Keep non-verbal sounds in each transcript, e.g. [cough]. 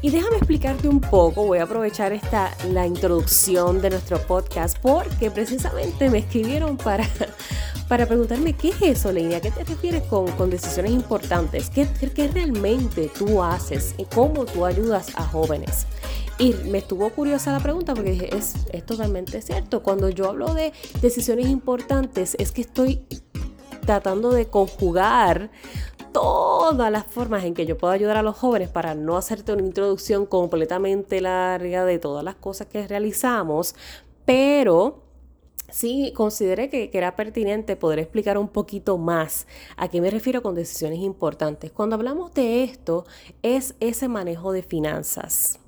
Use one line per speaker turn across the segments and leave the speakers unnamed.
Y déjame explicarte un poco, voy a aprovechar esta, la introducción de nuestro podcast porque precisamente me escribieron para, [laughs] para preguntarme qué es eso, Leina, qué te refieres con, con decisiones importantes, ¿Qué, qué realmente tú haces y cómo tú ayudas a jóvenes. Y me estuvo curiosa la pregunta porque es, es totalmente cierto. Cuando yo hablo de decisiones importantes es que estoy tratando de conjugar todas las formas en que yo puedo ayudar a los jóvenes para no hacerte una introducción completamente larga de todas las cosas que realizamos, pero sí consideré que, era pertinente poder explicar un poquito más a qué me refiero con decisiones importantes. Cuando hablamos de esto, es ese manejo de finanzas.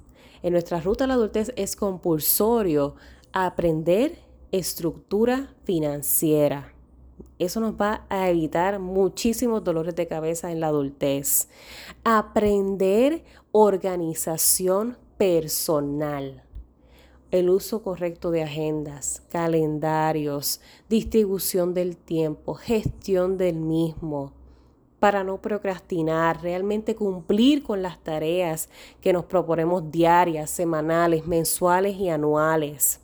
En nuestra ruta a la adultez es compulsorio aprender estructura financiera. Eso nos va a evitar muchísimos dolores de cabeza en la adultez. Aprender organización personal. El uso correcto de agendas, calendarios, distribución del tiempo, gestión del mismo, para no procrastinar, realmente cumplir con las tareas que nos proponemos diarias, semanales, mensuales y anuales.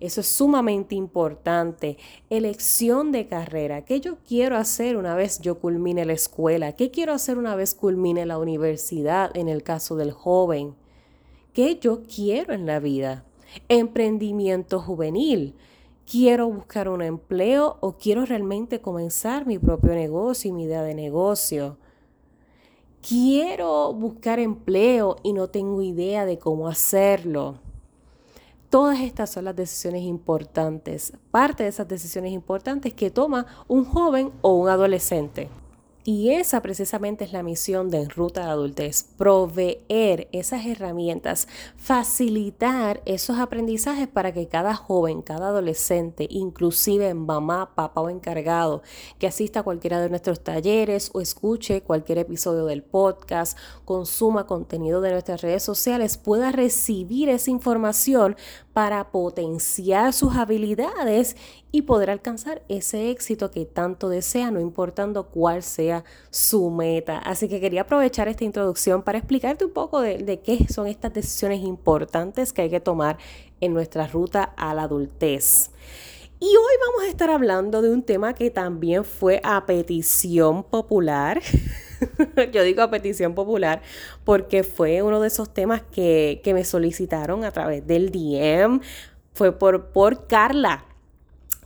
Eso es sumamente importante. Elección de carrera. ¿Qué yo quiero hacer una vez yo culmine la escuela? ¿Qué quiero hacer una vez culmine la universidad en el caso del joven? ¿Qué yo quiero en la vida? Emprendimiento juvenil. ¿Quiero buscar un empleo o quiero realmente comenzar mi propio negocio y mi idea de negocio? Quiero buscar empleo y no tengo idea de cómo hacerlo. Todas estas son las decisiones importantes, parte de esas decisiones importantes que toma un joven o un adolescente. Y esa precisamente es la misión de Ruta de Adultez, proveer esas herramientas, facilitar esos aprendizajes para que cada joven, cada adolescente, inclusive mamá, papá o encargado, que asista a cualquiera de nuestros talleres o escuche cualquier episodio del podcast, consuma contenido de nuestras redes sociales, pueda recibir esa información para potenciar sus habilidades y poder alcanzar ese éxito que tanto desea, no importando cuál sea su meta. Así que quería aprovechar esta introducción para explicarte un poco de, qué son estas decisiones importantes que hay que tomar en nuestra ruta a la adultez. Y hoy vamos a estar hablando de un tema que también fue a petición popular. [laughs] Yo digo a petición popular porque fue uno de esos temas que, me solicitaron a través del DM. Fue por, por Carla.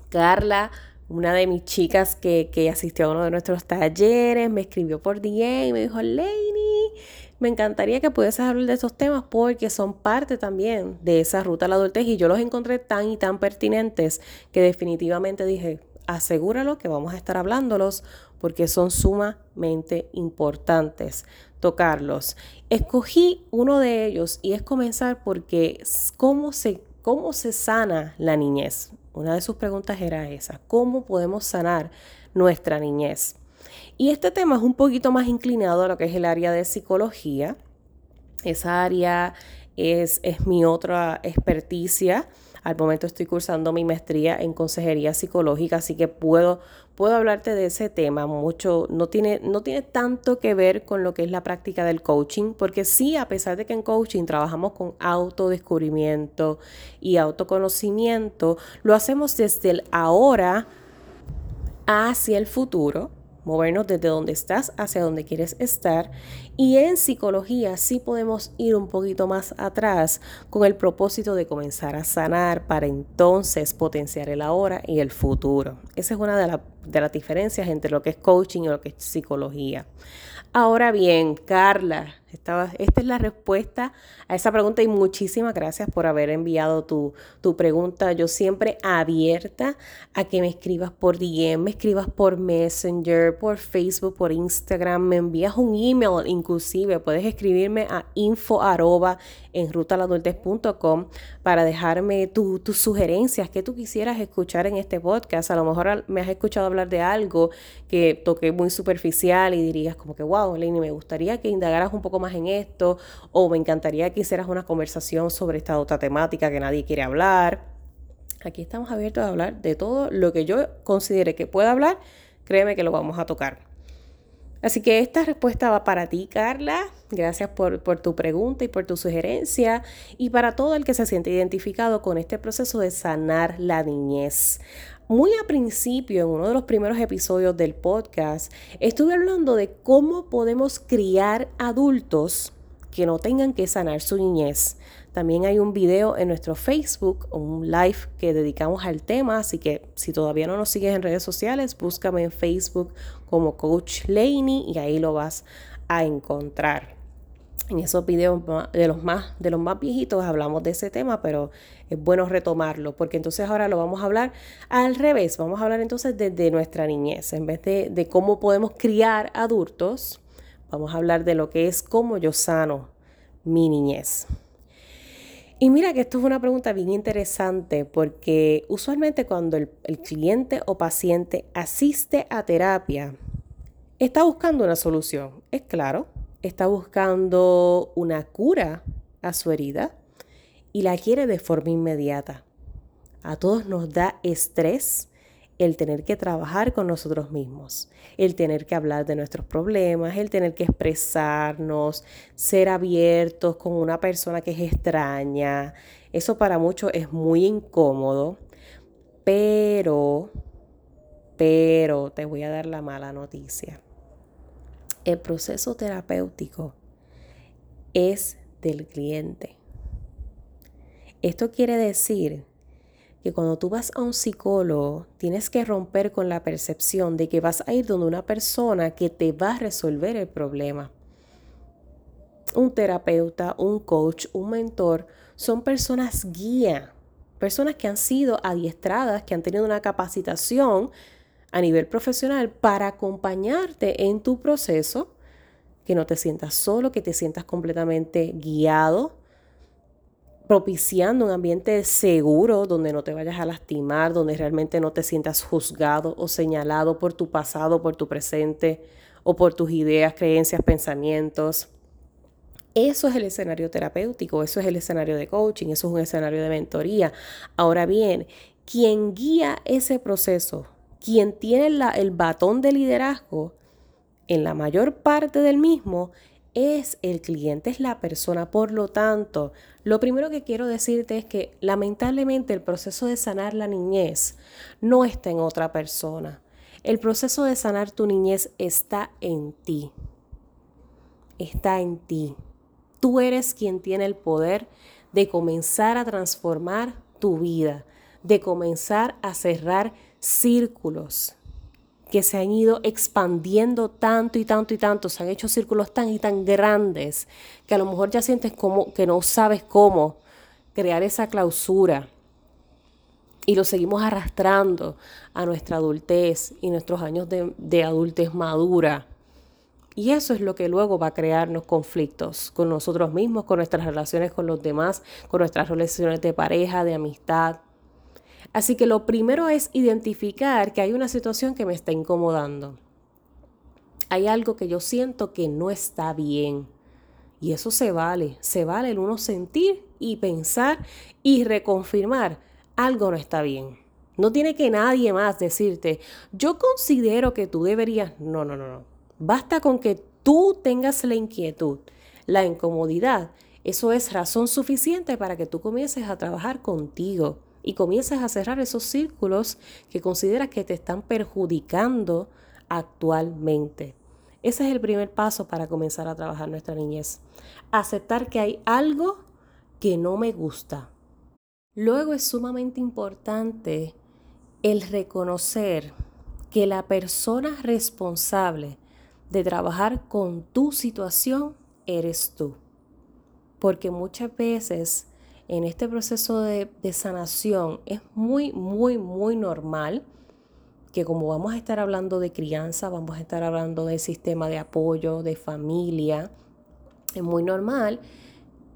Carla, una de mis chicas que, asistió a uno de nuestros talleres, me escribió por DM y me dijo, Lainey, me encantaría que pudieses hablar de esos temas porque son parte también de esa ruta a la adultez y yo los encontré tan y tan pertinentes que definitivamente dije, asegúralo que vamos a estar hablándolos porque son sumamente importantes tocarlos. Escogí uno de ellos y es comenzar porque cómo se, cómo se sana la niñez. Una de sus preguntas era esa, ¿cómo podemos sanar nuestra niñez? Y este tema es un poquito más inclinado a lo que es el área de psicología. Esa área es, es mi otra experticia. Al momento estoy cursando mi maestría en consejería psicológica, así que puedo, puedo hablarte de ese tema mucho. No tiene, no tiene tanto que ver con lo que es la práctica del coaching, porque sí, a pesar de que en coaching trabajamos con autodescubrimiento y autoconocimiento, lo hacemos desde el ahora hacia el futuro movernos desde donde estás hacia donde quieres estar. Y en psicología sí podemos ir un poquito más atrás con el propósito de comenzar a sanar para entonces potenciar el ahora y el futuro. Esa es una de, de las diferencias entre lo que es coaching y lo que es psicología. Ahora bien, Carla, Esta, esta es la respuesta a esa pregunta y muchísimas gracias por haber enviado tu, tu, pregunta. Yo siempre abierta a que me escribas por DM, me escribas por Messenger, por Facebook, por Instagram, me envías un email inclusive. Puedes escribirme a info arroba en para dejarme tus sugerencias que tú quisieras escuchar en este podcast. A lo mejor me has escuchado hablar de algo que toqué muy superficial y dirías como que, wow, Lenny, me gustaría que indagaras un poco más en esto o me encantaría que hicieras una conversación sobre esta otra temática que nadie quiere hablar. Aquí estamos abiertos a hablar de todo lo que yo considere que pueda hablar. Créeme que lo vamos a tocar. Así que esta respuesta va para ti, Carla. Gracias por, por, tu pregunta y por tu sugerencia. Y para todo el que se siente identificado con este proceso de sanar la niñez. Muy a principio, en uno de los primeros episodios del podcast, estuve hablando de cómo podemos criar adultos que no tengan que sanar su niñez. También hay un video en nuestro Facebook, un live que dedicamos al tema, así que si todavía no nos sigues en redes sociales, búscame en Facebook como Coach Laney y ahí lo vas a encontrar. En esos videos de los más de los más viejitos hablamos de ese tema, pero es bueno retomarlo, porque entonces ahora lo vamos a hablar al revés. Vamos a hablar entonces desde nuestra niñez. En vez de, de cómo podemos criar adultos, vamos a hablar de lo que es cómo yo sano mi niñez. Y mira que esto es una pregunta bien interesante porque usualmente cuando el, cliente o paciente asiste a terapia, está buscando una solución, es claro, está buscando una cura a su herida y la quiere de forma inmediata. A todos nos da estrés el tener que trabajar con nosotros mismos, el tener que hablar de nuestros problemas, el tener que expresarnos, ser abiertos con una persona que es extraña. Eso para muchos es muy incómodo, pero, pero te voy a dar la mala noticia. El proceso terapéutico es del cliente. Esto quiere decir que cuando tú vas a un psicólogo tienes que romper con la percepción de que vas a ir donde una persona que te va a resolver el problema. Un terapeuta, un coach, un mentor son personas guía, personas que han sido adiestradas, que han tenido una capacitación a nivel profesional para acompañarte en tu proceso, que no te sientas solo, que te sientas completamente guiado, propiciando un ambiente seguro donde no te vayas a lastimar, donde realmente no te sientas juzgado o señalado por tu pasado, por tu presente o por tus ideas, creencias, pensamientos. Eso es el escenario terapéutico, eso es el escenario de coaching, eso es un escenario de mentoría. Ahora bien, quien guía ese proceso, quien tiene el batón de liderazgo, en la mayor parte del mismo, es el cliente, es la persona. Por lo tanto, lo primero que quiero decirte es que lamentablemente el proceso de sanar la niñez no está en otra persona. El proceso de sanar tu niñez está en ti. Está en ti. Tú eres quien tiene el poder de comenzar a transformar tu vida, de comenzar a cerrar círculos, que se han ido expandiendo tanto y tanto y tanto, se han hecho círculos tan y tan grandes que a lo mejor ya sientes como que no sabes cómo crear esa clausura. Y lo seguimos arrastrando a nuestra adultez y nuestros años de, de adultez madura. Y eso es lo que luego va a crearnos conflictos con nosotros mismos, con nuestras relaciones con los demás, con nuestras relaciones de pareja, de amistad. Así que lo primero es identificar que hay una situación que me está incomodando. Hay algo que yo siento que no está bien. Y eso se vale, se vale el uno sentir y pensar y reconfirmar algo no está bien. No tiene que nadie más decirte, yo considero que tú deberías, no, no, no, no. Basta con que tú tengas la inquietud, la incomodidad. Eso es razón suficiente para que tú comiences a trabajar contigo y comienzas a cerrar esos círculos que consideras que te están perjudicando actualmente. Ese es el primer paso para comenzar a trabajar nuestra niñez. Aceptar que hay algo que no me gusta. Luego es sumamente importante el reconocer que la persona responsable de trabajar con tu situación eres tú. Porque muchas veces en este proceso de, sanación es muy, muy, muy normal que como vamos a estar hablando de crianza, vamos a estar hablando del sistema de apoyo, de familia, es muy normal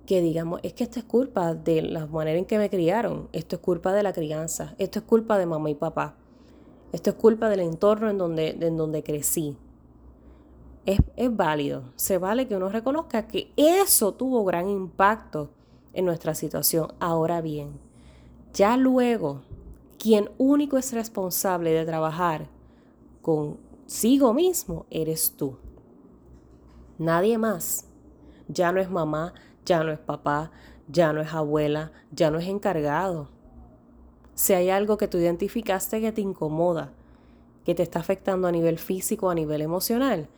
que digamos, es que esto es culpa de la manera en que me criaron, esto es culpa de la crianza, esto es culpa de mamá y papá, esto es culpa del entorno en donde, en donde crecí. Es, es válido, se vale que uno reconozca que eso tuvo gran impacto en nuestra situación. Ahora bien, ya luego, quien único es responsable de trabajar consigo mismo eres tú. Nadie más. Ya no es mamá, ya no es papá, ya no es abuela, ya no es encargado. Si hay algo que tú identificaste que te incomoda, que te está afectando a nivel físico, a nivel emocional,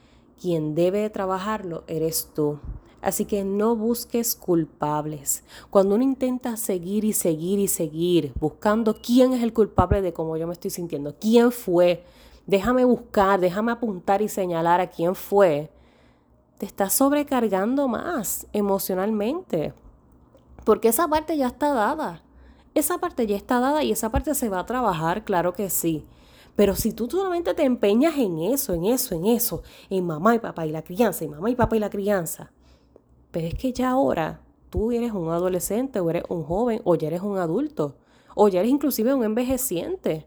quien debe trabajarlo eres tú. Así que no busques culpables. Cuando uno intenta seguir y seguir y seguir buscando quién es el culpable de cómo yo me estoy sintiendo, quién fue, déjame buscar, déjame apuntar y señalar a quién fue, te estás sobrecargando más emocionalmente. Porque esa parte ya está dada. Esa parte ya está dada y esa parte se va a trabajar, claro que sí. Pero si tú solamente te empeñas en eso, en eso, en eso, en mamá y papá y la crianza, y mamá y papá y la crianza, pero es que ya ahora tú eres un adolescente o eres un joven o ya eres un adulto o ya eres inclusive un envejeciente.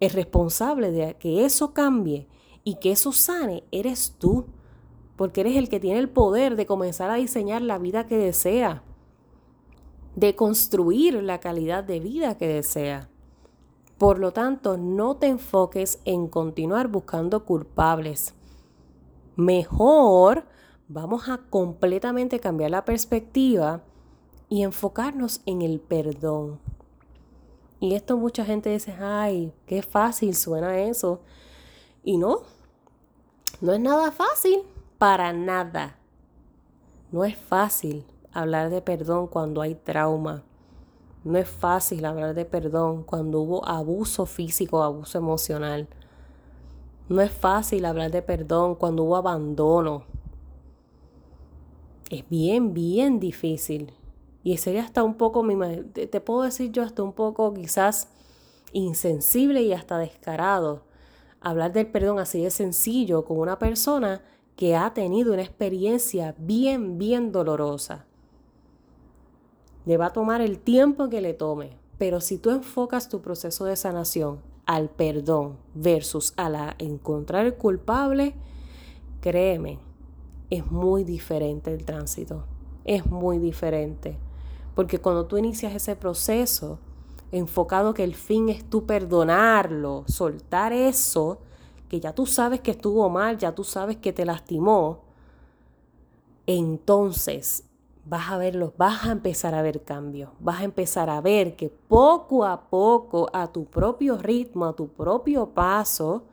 El responsable de que eso cambie y que eso sane eres tú porque eres el que tiene el poder de comenzar a diseñar la vida que desea, de construir la calidad de vida que desea. Por lo tanto, no te enfoques en continuar buscando culpables. Mejor vamos a completamente cambiar la perspectiva y enfocarnos en el perdón. Y esto mucha gente dice, ay, qué fácil suena eso. Y no, no es nada fácil para nada. No es fácil hablar de perdón cuando hay trauma. No es fácil hablar de perdón cuando hubo abuso físico abuso emocional. No es fácil hablar de perdón cuando hubo abandono. Es bien, bien difícil. Y sería hasta un poco, te puedo decir yo, hasta un poco quizás insensible y hasta descarado. Hablar del perdón así de sencillo con una persona que ha tenido una experiencia bien, bien dolorosa. Le va a tomar el tiempo que le tome, pero si tú enfocas tu proceso de sanación al perdón versus a la encontrar el culpable, créeme, es muy diferente el tránsito. Es muy diferente. Porque cuando tú inicias ese proceso, enfocado que el fin es tú perdonarlo, soltar eso, que ya tú sabes que estuvo mal, ya tú sabes que te lastimó, entonces vas a verlos, vas a empezar a ver cambios, vas a empezar a ver que poco a poco, a tu propio ritmo, a tu propio paso,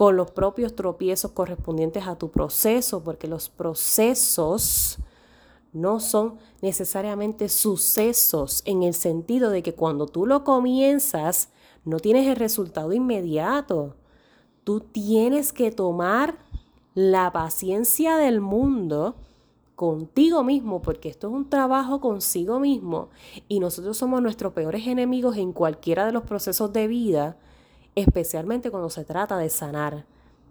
con los propios tropiezos correspondientes a tu proceso, porque los procesos no son necesariamente sucesos en el sentido de que cuando tú lo comienzas, no tienes el resultado inmediato. Tú tienes que tomar la paciencia del mundo contigo mismo, porque esto es un trabajo consigo mismo y nosotros somos nuestros peores enemigos en cualquiera de los procesos de vida, especialmente cuando se trata de sanar,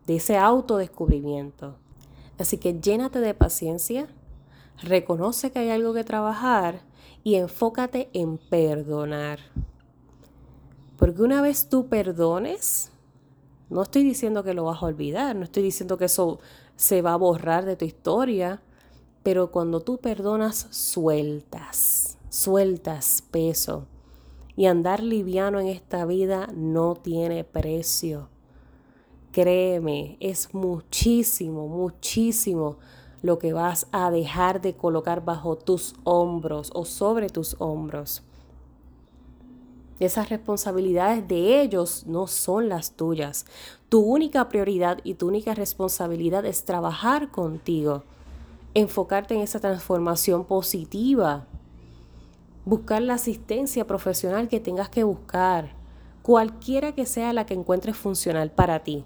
de ese autodescubrimiento. Así que llénate de paciencia, reconoce que hay algo que trabajar y enfócate en perdonar. Porque una vez tú perdones, no estoy diciendo que lo vas a olvidar, no estoy diciendo que eso se va a borrar de tu historia, pero cuando tú perdonas, sueltas, sueltas peso. Y andar liviano en esta vida no tiene precio. Créeme, es muchísimo, muchísimo lo que vas a dejar de colocar bajo tus hombros o sobre tus hombros. Esas responsabilidades de ellos no son las tuyas. Tu única prioridad y tu única responsabilidad es trabajar contigo, enfocarte en esa transformación positiva, buscar la asistencia profesional que tengas que buscar, cualquiera que sea la que encuentres funcional para ti.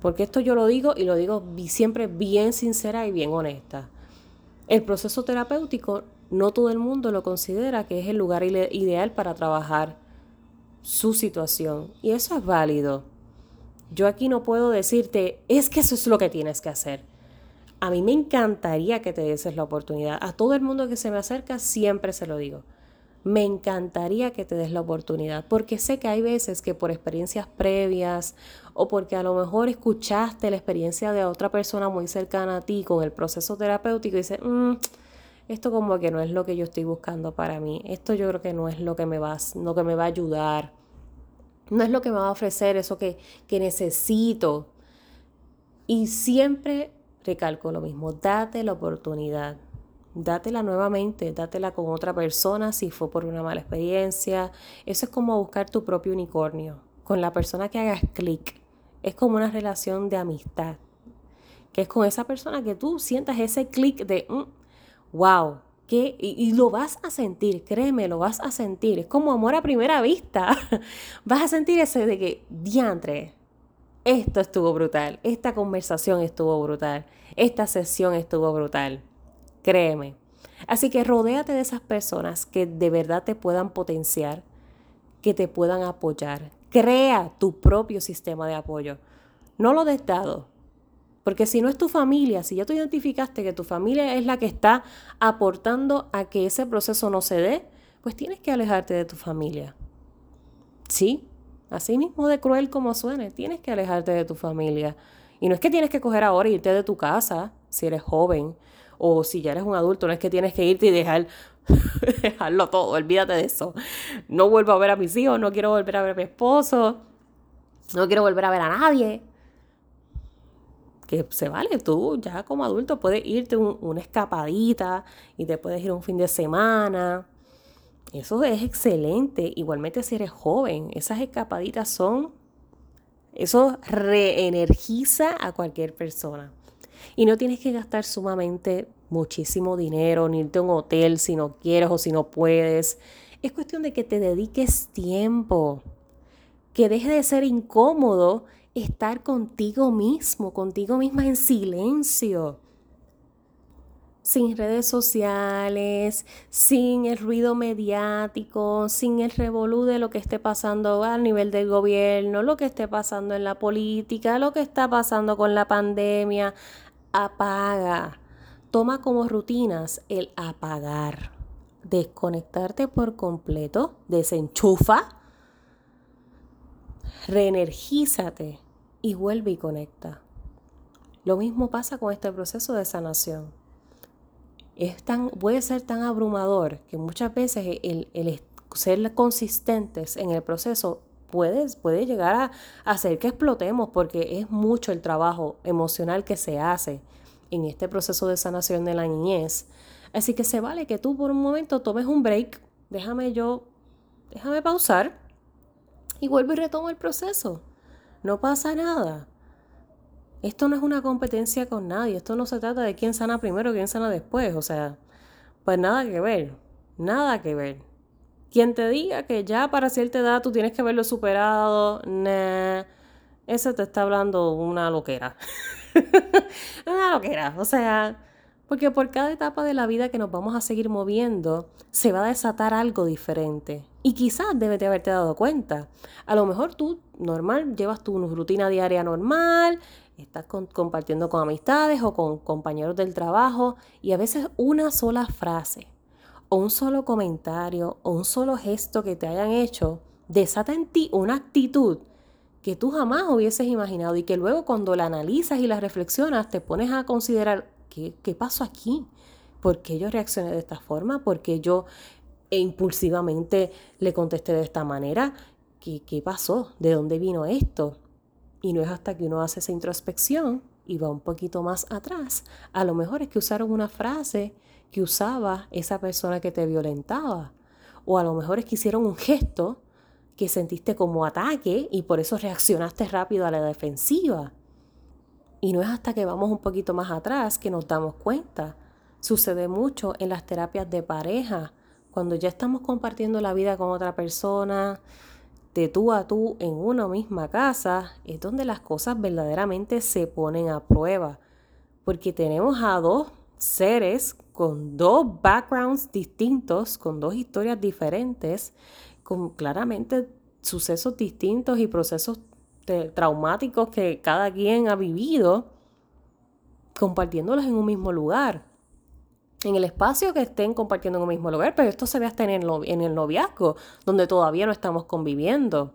Porque esto yo lo digo y lo digo siempre bien sincera y bien honesta. El proceso terapéutico no todo el mundo lo considera que es el lugar ideal para trabajar su situación. Y eso es válido. Yo aquí no puedo decirte, es que eso es lo que tienes que hacer. A mí me encantaría que te des la oportunidad. A todo el mundo que se me acerca siempre se lo digo. Me encantaría que te des la oportunidad, porque sé que hay veces que por experiencias previas o porque a lo mejor escuchaste la experiencia de otra persona muy cercana a ti con el proceso terapéutico y dices, mm, esto como que no es lo que yo estoy buscando para mí, esto yo creo que no es lo que me va, lo que me va a ayudar, no es lo que me va a ofrecer eso que, que necesito. Y siempre recalco lo mismo, date la oportunidad, dátela nuevamente, dátela con otra persona si fue por una mala experiencia. Eso es como buscar tu propio unicornio, con la persona que hagas clic. Es como una relación de amistad, que es con esa persona que tú sientas ese clic de, wow, mm, que, y, lo vas a sentir, créeme, lo vas a sentir. Es como amor a primera vista. [laughs] vas a sentir ese de que, diantre, esto estuvo brutal, esta conversación estuvo brutal, esta sesión estuvo brutal. Créeme. Así que rodéate de esas personas que de verdad te puedan potenciar, que te puedan apoyar. Crea tu propio sistema de apoyo. No lo des dado, porque si no es tu familia, si ya tú identificaste que tu familia es la que está aportando a que ese proceso no se dé, pues tienes que alejarte de tu familia. Sí, así mismo de cruel como suene, tienes que alejarte de tu familia. Y no es que tienes que coger ahora e irte de tu casa si eres joven o si ya eres un adulto, no es que tienes que irte y dejar [laughs] dejarlo todo, olvídate de eso. No vuelvo a ver a mis hijos, no quiero volver a ver a mi esposo, no quiero volver a ver a nadie que se vale, tú ya como adulto puedes irte una escapadita y te puedes ir un fin de semana. Eso es excelente. Igualmente si eres joven, esas escapaditas son, eso reenergiza a cualquier persona. Y no tienes que gastar sumamente muchísimo dinero, ni irte a un hotel si no quieres o si no puedes. Es cuestión de que te dediques tiempo, que deje de ser incómodo estar contigo mismo, contigo misma en silencio. Sin redes sociales, sin el ruido mediático, sin el revolú de lo que esté pasando a nivel del gobierno, lo que esté pasando en la política, lo que está pasando con la pandemia. Apaga. Toma como rutinas el apagar. Desconectarte por completo, desenchufa, reenergízate y vuelve y conecta. Lo mismo pasa con este proceso de sanación. Es tan, puede ser tan abrumador que muchas veces el, ser consistentes en el proceso puede, puede llegar a hacer que explotemos porque es mucho el trabajo emocional que se hace en este proceso de sanación de la niñez. Así que se vale que tú por un momento tomes un break, déjame yo, déjame pausar y vuelvo y retomo el proceso. No pasa nada. Esto no es una competencia con nadie. Esto no se trata de quién sana primero, quién sana después. O sea, pues nada que ver. Nada que ver. Quien te diga que ya para cierta edad tú tienes que haberlo superado, nah, ese te está hablando una loquera. [laughs] una loquera. O sea, porque por cada etapa de la vida que nos vamos a seguir moviendo, se va a desatar algo diferente. Y quizás debes de haberte dado cuenta. A lo mejor tú, normal, llevas tu rutina diaria normal, estás compartiendo con amistades o con compañeros del trabajo y a veces una sola frase o un solo comentario o un solo gesto que te hayan hecho desata en ti una actitud que tú jamás hubieses imaginado y que luego cuando la analizas y la reflexionas te pones a considerar, ¿qué, pasó aquí? ¿Por qué yo reaccioné de esta forma? ¿Por qué yo impulsivamente le contesté de esta manera? ¿Qué, ¿Qué pasó? ¿De dónde vino esto? Y no es hasta que uno hace esa introspección y va un poquito más atrás. A lo mejor es que usaron una frase que usaba esa persona que te violentaba. O a lo mejor es que hicieron un gesto que sentiste como ataque y por eso reaccionaste rápido a la defensiva. Y no es hasta que vamos un poquito más atrás que nos damos cuenta. Sucede mucho en las terapias de pareja, cuando ya estamos compartiendo la vida con otra persona, de tú a tú en una misma casa, es donde las cosas verdaderamente se ponen a prueba. Porque tenemos a dos seres con dos backgrounds distintos, con dos historias diferentes, con claramente sucesos distintos y procesos traumáticos que cada quien ha vivido, compartiéndolos en un mismo lugar. En el espacio que estén compartiendo en un mismo lugar, pero esto se ve hasta en el, en el noviazgo, donde todavía no estamos conviviendo.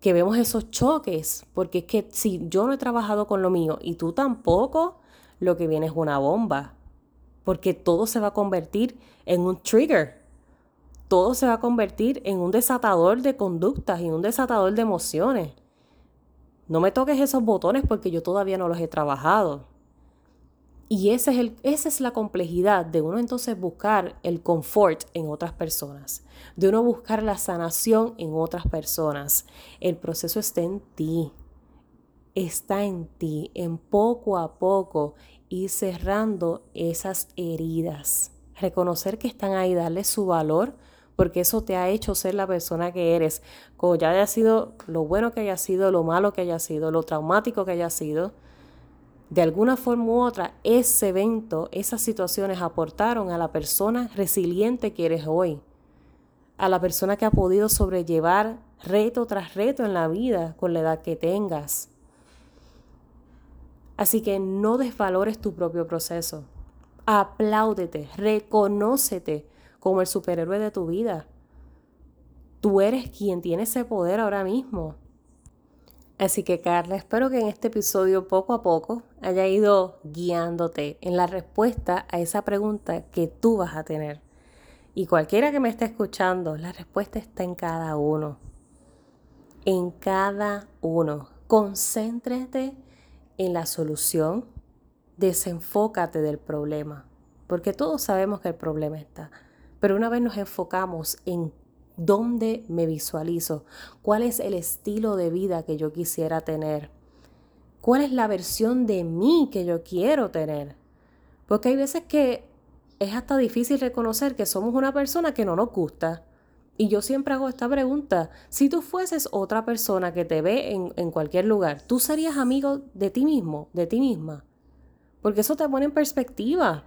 Que vemos esos choques, porque es que si yo no he trabajado con lo mío y tú tampoco, lo que viene es una bomba. Porque todo se va a convertir en un trigger. Todo se va a convertir en un desatador de conductas y un desatador de emociones. No me toques esos botones porque yo todavía no los he trabajado. Y ese es el, esa es la complejidad de uno entonces buscar el confort en otras personas, de uno buscar la sanación en otras personas. El proceso está en ti, está en ti, en poco a poco ir cerrando esas heridas, reconocer que están ahí, darle su valor, porque eso te ha hecho ser la persona que eres, como ya haya sido lo bueno que haya sido, lo malo que haya sido, lo traumático que haya sido. De alguna forma u otra, ese evento, esas situaciones aportaron a la persona resiliente que eres hoy, a la persona que ha podido sobrellevar reto tras reto en la vida con la edad que tengas. Así que no desvalores tu propio proceso. Apláudete, reconócete como el superhéroe de tu vida. Tú eres quien tiene ese poder ahora mismo. Así que Carla, espero que en este episodio poco a poco haya ido guiándote en la respuesta a esa pregunta que tú vas a tener. Y cualquiera que me esté escuchando, la respuesta está en cada uno. En cada uno. Concéntrate en la solución. Desenfócate del problema. Porque todos sabemos que el problema está. Pero una vez nos enfocamos en dónde me visualizo, cuál es el estilo de vida que yo quisiera tener, cuál es la versión de mí que yo quiero tener. Porque hay veces que es hasta difícil reconocer que somos una persona que no nos gusta. Y yo siempre hago esta pregunta, si tú fueses otra persona que te ve en, en cualquier lugar, ¿tú serías amigo de ti mismo, de ti misma? Porque eso te pone en perspectiva.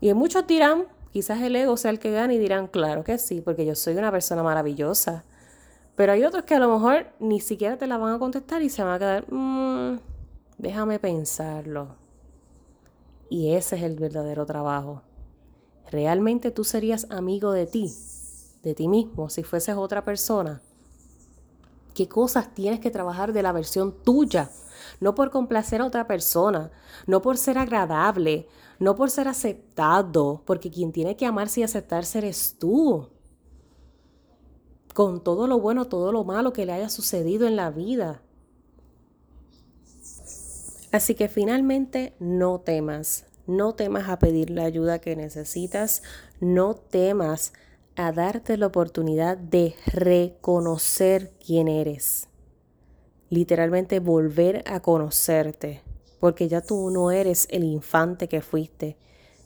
Y muchos dirán, Quizás el ego sea el que gane y dirán, claro que sí, porque yo soy una persona maravillosa. Pero hay otros que a lo mejor ni siquiera te la van a contestar y se van a quedar, mmm, déjame pensarlo. Y ese es el verdadero trabajo. ¿Realmente tú serías amigo de ti, de ti mismo, si fueses otra persona? ¿Qué cosas tienes que trabajar de la versión tuya? No por complacer a otra persona, no por ser agradable, no por ser aceptado, porque quien tiene que amarse y aceptarse eres tú. Con todo lo bueno, todo lo malo que le haya sucedido en la vida. Así que finalmente no temas, no temas a pedir la ayuda que necesitas, no temas a darte la oportunidad de reconocer quién eres. Literalmente volver a conocerte porque ya tú no eres el infante que fuiste,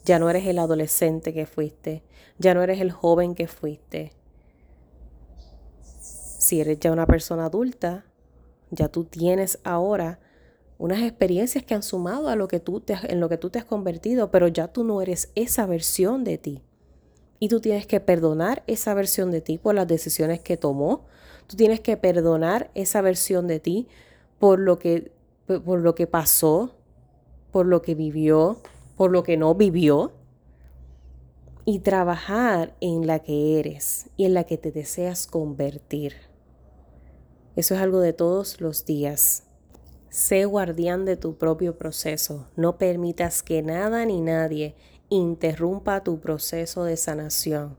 ya no eres el adolescente que fuiste, ya no eres el joven que fuiste. Si eres ya una persona adulta, ya tú tienes ahora unas experiencias que han sumado a lo que tú te, en lo que tú te has convertido, pero ya tú no eres esa versión de ti. Y tú tienes que perdonar esa versión de ti por las decisiones que tomó. Tú tienes que perdonar esa versión de ti por lo que por lo que pasó, por lo que vivió, por lo que no vivió, y trabajar en la que eres y en la que te deseas convertir. Eso es algo de todos los días. Sé guardián de tu propio proceso. No permitas que nada ni nadie interrumpa tu proceso de sanación.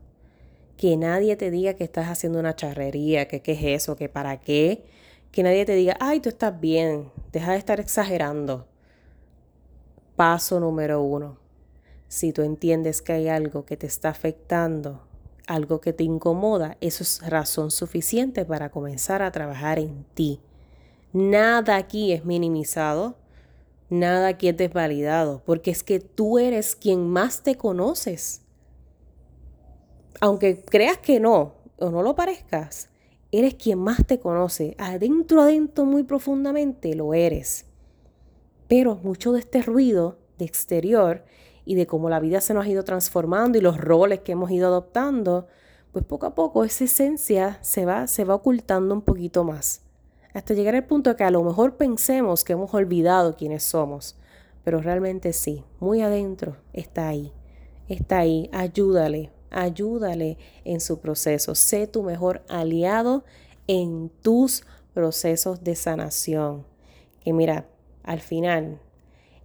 Que nadie te diga que estás haciendo una charrería, que qué es eso, que para qué, que nadie te diga, ay, tú estás bien, deja de estar exagerando. Paso número uno. Si tú entiendes que hay algo que te está afectando, algo que te incomoda, eso es razón suficiente para comenzar a trabajar en ti. Nada aquí es minimizado, nada aquí es desvalidado, porque es que tú eres quien más te conoces. Aunque creas que no, o no lo parezcas, eres quien más te conoce. Adentro, adentro, muy profundamente lo eres. Pero mucho de este ruido de exterior y de cómo la vida se nos ha ido transformando y los roles que hemos ido adoptando, pues poco a poco esa esencia se va, se va ocultando un poquito más. Hasta llegar al punto que a lo mejor pensemos que hemos olvidado quiénes somos, pero realmente sí, muy adentro está ahí, está ahí, ayúdale, ayúdale en su proceso, sé tu mejor aliado en tus procesos de sanación. Que mira, al final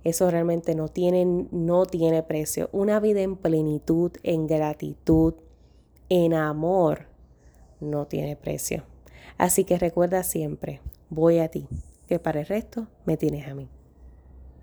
eso realmente no tiene, no tiene precio. Una vida en plenitud, en gratitud, en amor, no tiene precio. Así que recuerda siempre, voy a ti, que para el resto me tienes a mí.